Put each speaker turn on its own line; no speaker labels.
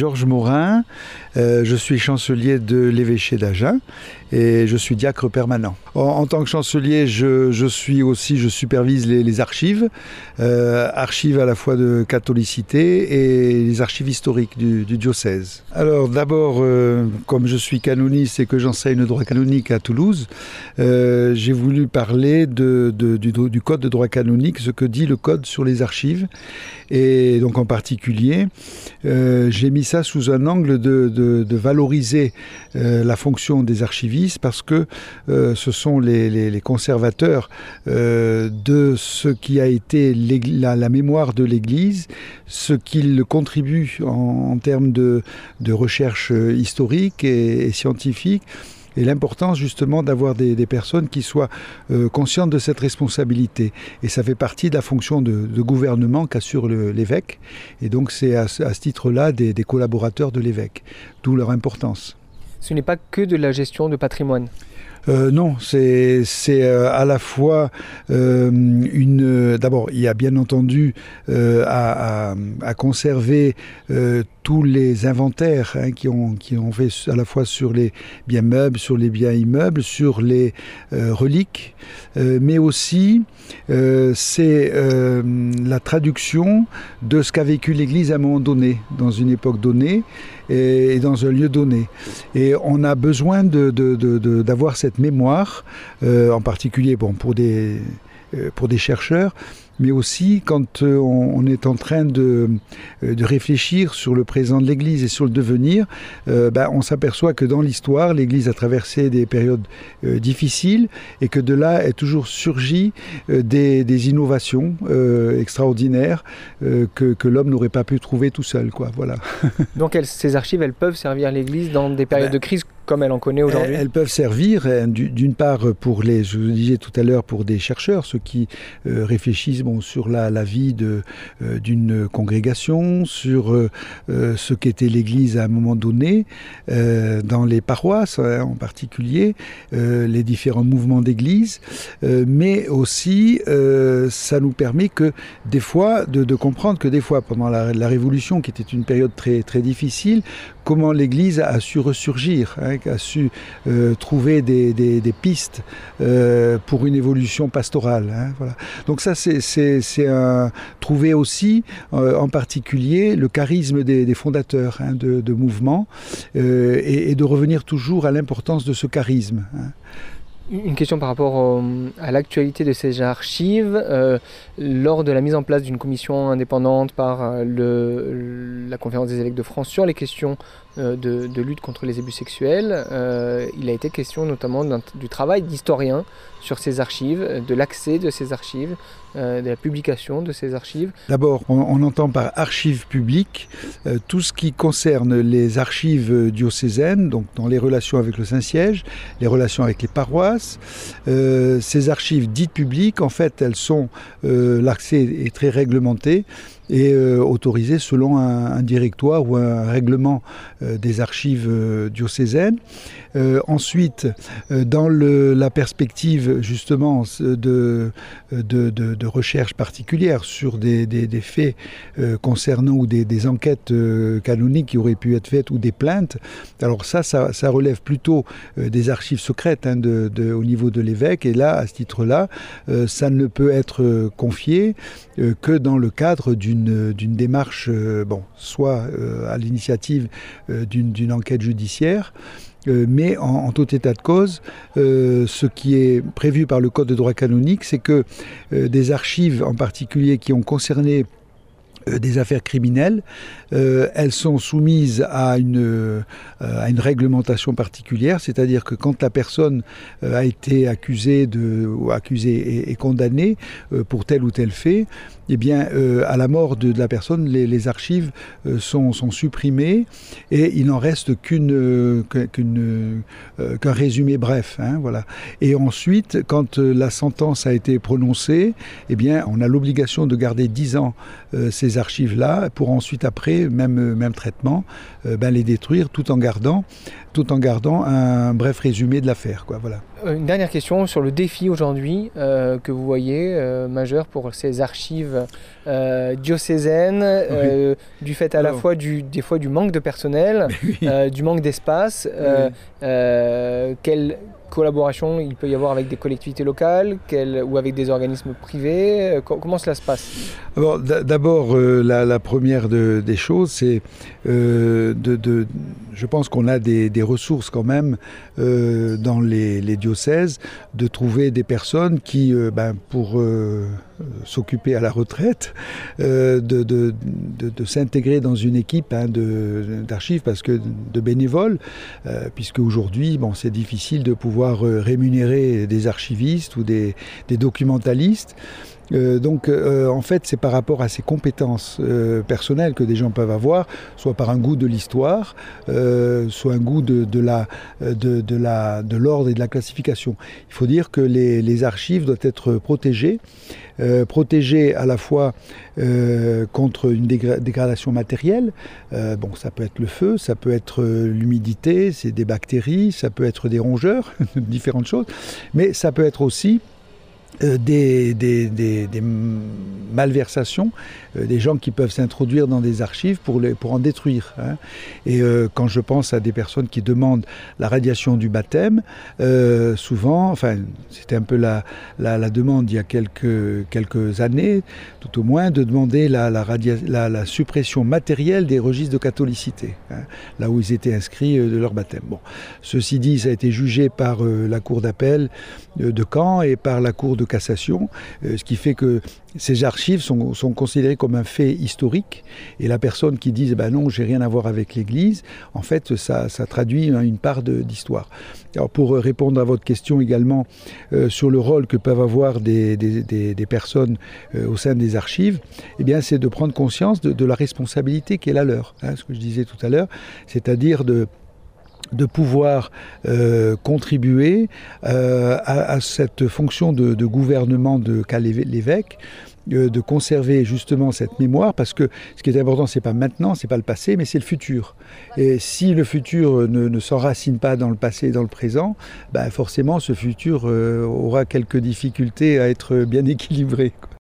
Georges Morin, euh, je suis chancelier de l'évêché d'Agen et je suis diacre permanent. En, tant que chancelier, je, suis aussi, je supervise les, archives, euh, archives à la fois de catholicité et les archives historiques du, diocèse. Alors d'abord, euh, comme je suis canoniste et que j'enseigne le droit canonique à Toulouse, j'ai voulu parler du, code de droit canonique, ce que dit le code sur les archives. Et donc en particulier, j'ai mis ça sous un angle de, valoriser la fonction des archivistes parce que euh, ce sont les, conservateurs euh, de ce qui a été la, mémoire de l'Église, ce qu'il contribue en, termes de, recherche historique et, scientifique et l'importance justement d'avoir des, personnes qui soient euh, conscientes de cette responsabilité. Et ça fait partie de la fonction de, gouvernement qu'assure l'évêque. Et donc c'est à, ce titre-là des collaborateurs de l'évêque, d'où leur importance
ce n'est pas que de la gestion de patrimoine?
Euh, non, c'est euh, à la fois euh, une. D'abord, il y a bien entendu à, conserver tous les inventaires hein, qui, ont, fait à la fois sur les biens meubles, sur les biens immeubles, sur les reliques, mais aussi c'est la traduction de ce qu'a vécu l'Église à un moment donné, dans une époque donnée et, dans un lieu donné. Et on a besoin d'avoir cette mémoire, euh, en particulier bon, pour, des, euh, pour des chercheurs, mais aussi quand euh, on, est en train de, de, réfléchir sur le présent de l'Église et sur le devenir, ben, on s'aperçoit que dans l'histoire, l'Église a traversé des périodes difficiles et que de là est toujours surgi des, des, innovations extraordinaires que, que l'homme n'aurait pas pu trouver tout seul. Quoi. Voilà.
Donc ces archives, elles peuvent servir l'Église dans des périodes ben, de crise comme elle en connaît aujourd'hui
Elles peuvent servir euh, d'une part pour les, je vous disais tout à l'heure, pour des chercheurs, ceux qui euh, réfléchissent sur la, vie euh, d'une congrégation, sur ce qu'était l'Église à un moment donné, dans les paroisses hein, en particulier, les différents mouvements d'Église, mais aussi ça nous permet que des fois de, de comprendre que des fois pendant la, la, Révolution, qui était une période très très difficile, comment l'Église a su ressurgir, hein, a su euh, trouver des, pistes euh, pour une évolution pastorale. Hein. Donc ça, c'est trouver aussi, euh, en particulier, le charisme des, fondateurs hein, de, mouvements et, de revenir toujours à l'importance de ce charisme.
Une question par rapport à l'actualité de ces archives. lors de la mise en place d'une commission indépendante par le, la conférence des évêques de France sur les questions euh, de, lutte contre les abus sexuels, euh, il a été question notamment du travail d'historien sur ces archives, de l'accès de ces archives, euh, de la publication de ces archives.
D'abord, on, entend par archives publiques tout ce qui concerne les archives diocésaines, donc dans les relations avec le Saint-Siège, les relations avec les paroisses. Ces archives dites publiques, en fait, elles sont, l'accès est très réglementé et autorisé selon un, directoire ou un règlement euh, des archives euh, diocésaines. Euh, ensuite, dans la perspective justement de, de, recherche particulière sur des, faits concernant ou des, enquêtes canoniques qui auraient pu être faites ou des plaintes, alors ça, ça, relève plutôt des archives secrètes hein, au niveau de l'évêque. Et là, à ce titre-là, ça ne peut être confié que dans le cadre d'une démarche, bon, soit à l'initiative euh, d'une enquête judiciaire. Euh, mais en, tout état de cause, euh, ce qui est prévu par le Code de droit canonique, c'est que des archives en particulier qui ont concerné des affaires criminelles, elles sont soumises à une, à une réglementation particulière, c'est-à-dire que quand la personne a été accusée de, ou accusée et condamnée pour tel ou tel fait, eh bien, euh, à la mort de, la personne, les, archives euh, sont, supprimées et il n'en reste euh, qu'un résumé bref. Hein, voilà. Et ensuite, quand la sentence a été prononcée, eh bien, on a l'obligation de garder 10 ans ces archives-là pour ensuite, après, même, même traitement, ben, les détruire tout en gardant tout en gardant un bref résumé de l'affaire. Voilà.
Une dernière question sur le défi aujourd'hui que vous voyez majeur pour ces archives diocésaines, du fait à la fois du, des fois du manque de personnel, du manque d'espace. quel, collaboration il peut y avoir avec des collectivités locales ou avec des organismes privés euh, Comment cela se passe?
D'abord, euh, la, première des choses, c'est euh, de, Je pense qu'on a des, ressources quand même dans les, diocèses de trouver des personnes qui, ben, pour s'occuper à la retraite, de, de, s'intégrer dans une équipe hein, d'archives, parce que de bénévoles, puisque aujourd'hui, bon, c'est difficile de pouvoir euh, rémunérer des archivistes ou des, documentalistes. Euh, donc euh, en fait c'est par rapport à ces compétences personnelles que des gens peuvent avoir, soit par un goût de l'histoire, soit un goût de, la, de, la, de l'ordre et de la classification. Il faut dire que les, les archives doivent être protégées euh, protégé à la fois euh, contre une dégradation matérielle. Euh, bon, ça peut être le feu, ça peut être l'humidité, c'est des bactéries, ça peut être des rongeurs, différentes choses, mais ça peut être aussi des, malversations, des gens qui peuvent s'introduire dans des archives pour, les, pour en détruire. Hein. Et quand je pense à des personnes qui demandent la radiation du baptême, souvent, enfin, c'était un peu la, la, demande il y a quelques, quelques années, tout au moins, de demander la, la, la suppression matérielle des registres de catholicité, hein, là où ils étaient inscrits de leur baptême. Bon, ceci dit, ça a été jugé par la Cour d'appel de Caen et par la Cour de cassation, euh, ce qui fait que ces archives sont, considérées comme un fait historique, et la personne qui dit ben non, j'ai rien à voir avec l'Église, en fait, ça, traduit une part d'histoire. Alors pour répondre à votre question également euh, sur le rôle que peuvent avoir des, personnes euh, au sein des archives, eh bien, c'est de prendre conscience de, la responsabilité qui est la leur, hein, ce que je disais tout à l'heure, c'est-à-dire de de pouvoir euh, contribuer euh, à, cette fonction de, gouvernement de qu'a l'évêque, euh, de conserver justement cette mémoire, parce que ce qui est important, c'est pas maintenant, c'est pas le passé, mais c'est le futur. Et si le futur ne, s'enracine pas dans le passé et dans le présent, bah forcément, ce futur aura quelques difficultés à être bien équilibré.